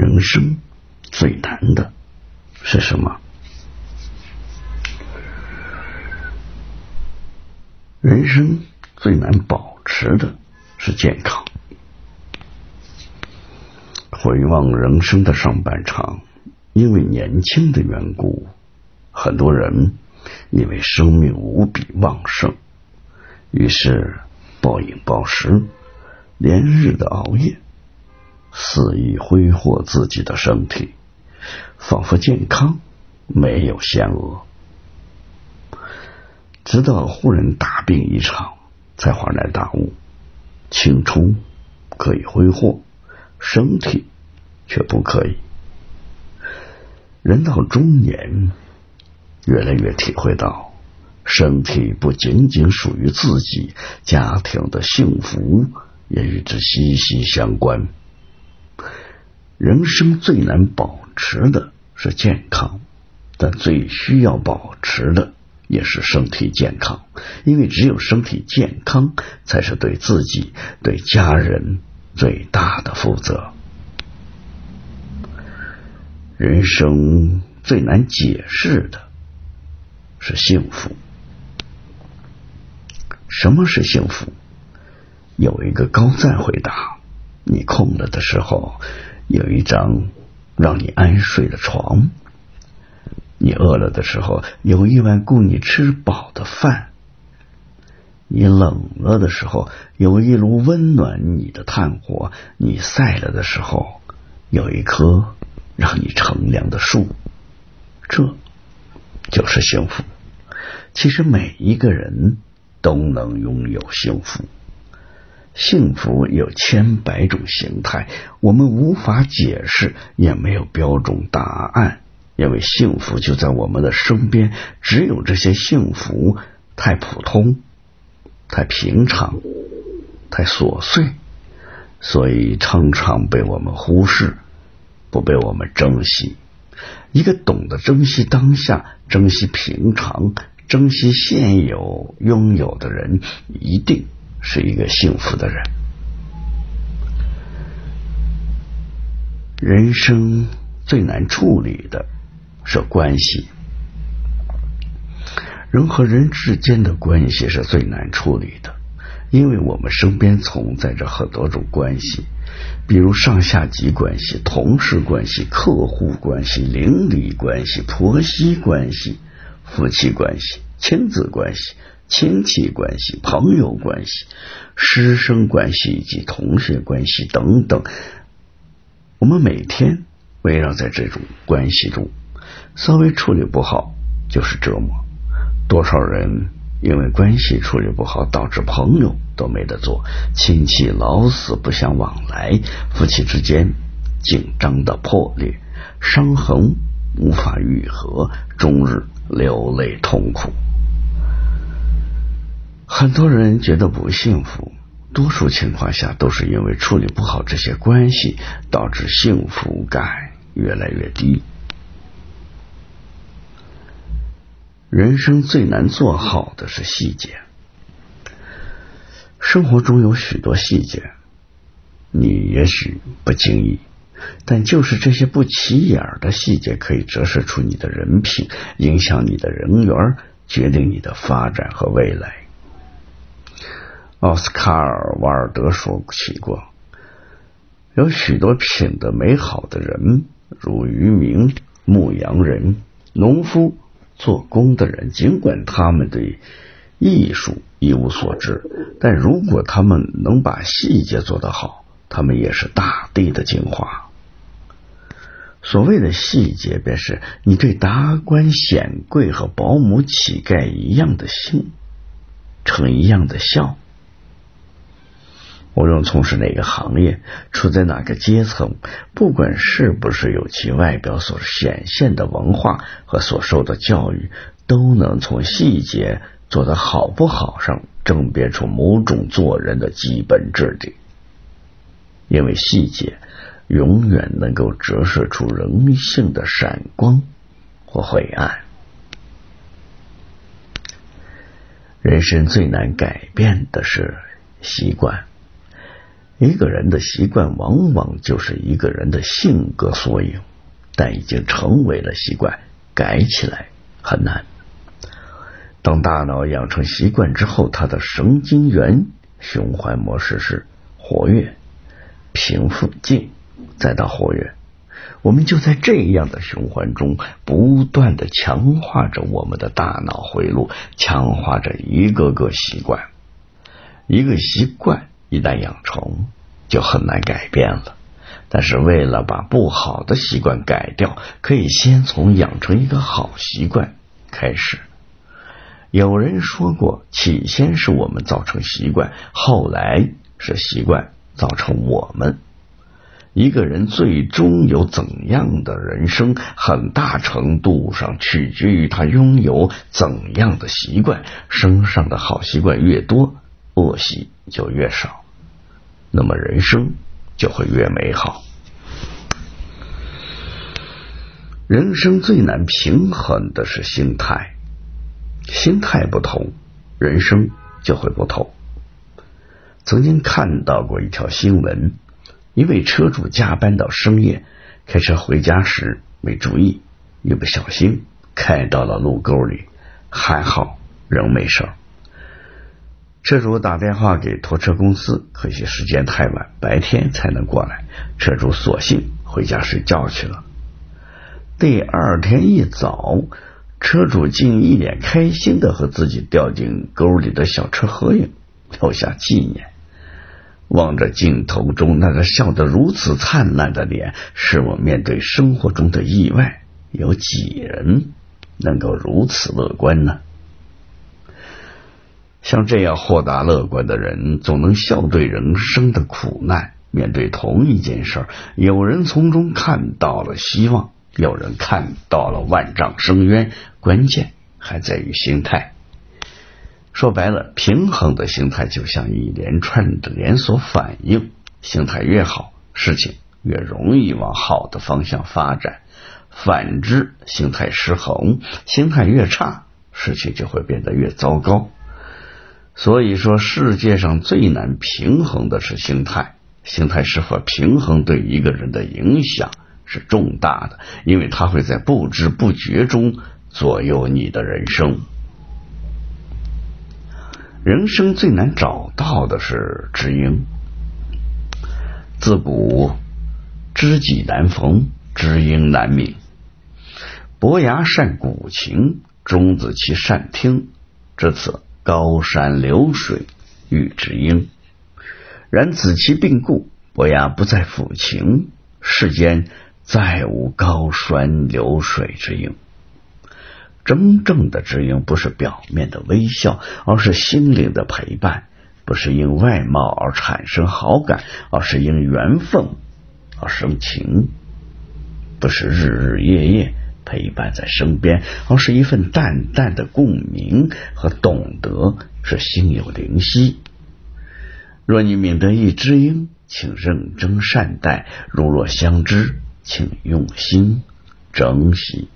人生最难的是什么？人生最难保持的是健康。回望人生的上半场，因为年轻的缘故，很多人因为生命无比旺盛，于是暴饮暴食，连日的熬夜。肆意挥霍自己的身体，仿佛健康没有限额。直到忽然大病一场，才恍然大悟：青春可以挥霍，身体却不可以。人到中年，越来越体会到，身体不仅仅属于自己，家庭的幸福也与之息息相关。人生最难保持的是健康，但最需要保持的也是身体健康，因为只有身体健康，才是对自己、对家人最大的负责。人生最难解释的是幸福。什么是幸福？有一个高赞回答：你空了的时候。有一张让你安睡的床，你饿了的时候有一碗供你吃饱的饭，你冷了的时候有一炉温暖你的炭火，你晒了的时候有一棵让你乘凉的树，这就是幸福。其实每一个人都能拥有幸福。幸福有千百种形态，我们无法解释，也没有标准答案，因为幸福就在我们的身边。只有这些幸福太普通、太平常、太琐碎，所以常常被我们忽视，不被我们珍惜。一个懂得珍惜当下、珍惜平常、珍惜现有拥有的人，一定。是一个幸福的人。人生最难处理的是关系，人和人之间的关系是最难处理的，因为我们身边存在着很多种关系，比如上下级关系、同事关系、客户关系、邻里关系、婆媳关系、夫妻关系、亲子关系。亲戚关系、朋友关系、师生关系以及同学关系等等，我们每天围绕在这种关系中，稍微处理不好就是折磨。多少人因为关系处理不好，导致朋友都没得做，亲戚老死不相往来，夫妻之间紧张的破裂，伤痕无法愈合，终日流泪痛苦。很多人觉得不幸福，多数情况下都是因为处理不好这些关系，导致幸福感越来越低。人生最难做好的是细节，生活中有许多细节，你也许不经意，但就是这些不起眼的细节，可以折射出你的人品，影响你的人缘，决定你的发展和未来。奥斯卡尔·瓦尔德说起过，有许多品德美好的人，如渔民、牧羊人、农夫、做工的人，尽管他们对艺术一无所知，但如果他们能把细节做得好，他们也是大地的精华。所谓的细节，便是你对达官显贵和保姆、乞丐一样的心，呈一样的笑。无论从事哪个行业，处在哪个阶层，不管是不是有其外表所显现的文化和所受的教育，都能从细节做得好不好上甄别出某种做人的基本质地。因为细节永远能够折射出人性的闪光或晦暗。人生最难改变的是习惯。一个人的习惯往往就是一个人的性格缩影，但已经成为了习惯，改起来很难。当大脑养成习惯之后，它的神经元循环模式是活跃、平复、静，再到活跃。我们就在这样的循环中，不断的强化着我们的大脑回路，强化着一个个习惯。一个习惯一旦养成，就很难改变了。但是，为了把不好的习惯改掉，可以先从养成一个好习惯开始。有人说过，起先是我们造成习惯，后来是习惯造成我们。一个人最终有怎样的人生，很大程度上取决于他拥有怎样的习惯。身上的好习惯越多，恶习就越少，那么人生就会越美好。人生最难平衡的是心态。心态不同，人生就会不同。曾经看到过一条新闻，一位车主加班到深夜，开车回家时没注意，一不小心开到了路沟里，还好人没事。车主打电话给拖车公司，可惜时间太晚，白天才能过来。车主索性回家睡觉去了。第二天一早。车主竟一脸开心的和自己掉进沟里的小车合影，留下纪念。望着镜头中那个笑得如此灿烂的脸，使我面对生活中的意外，有几人能够如此乐观呢？像这样豁达乐观的人，总能笑对人生的苦难。面对同一件事，有人从中看到了希望。有人看到了万丈深渊，关键还在于心态。说白了，平衡的心态就像一连串的连锁反应，心态越好，事情越容易往好的方向发展；反之，心态失衡，心态越差，事情就会变得越糟糕。所以说，世界上最难平衡的是心态，心态是否平衡对一个人的影响。是重大的，因为它会在不知不觉中左右你的人生。人生最难找到的是知音。自古知己难逢，知音难觅。伯牙善鼓琴，钟子期善听。至此，高山流水遇知音。然子期病故，伯牙不再抚琴，世间。再无高山流水之音。真正的知音不是表面的微笑，而是心灵的陪伴；不是因外貌而产生好感，而是因缘分而生情；不是日日夜夜陪伴在身边，而是一份淡淡的共鸣和懂得，是心有灵犀。若你免得一知音，请认真善待；如若相知。请用心珍惜。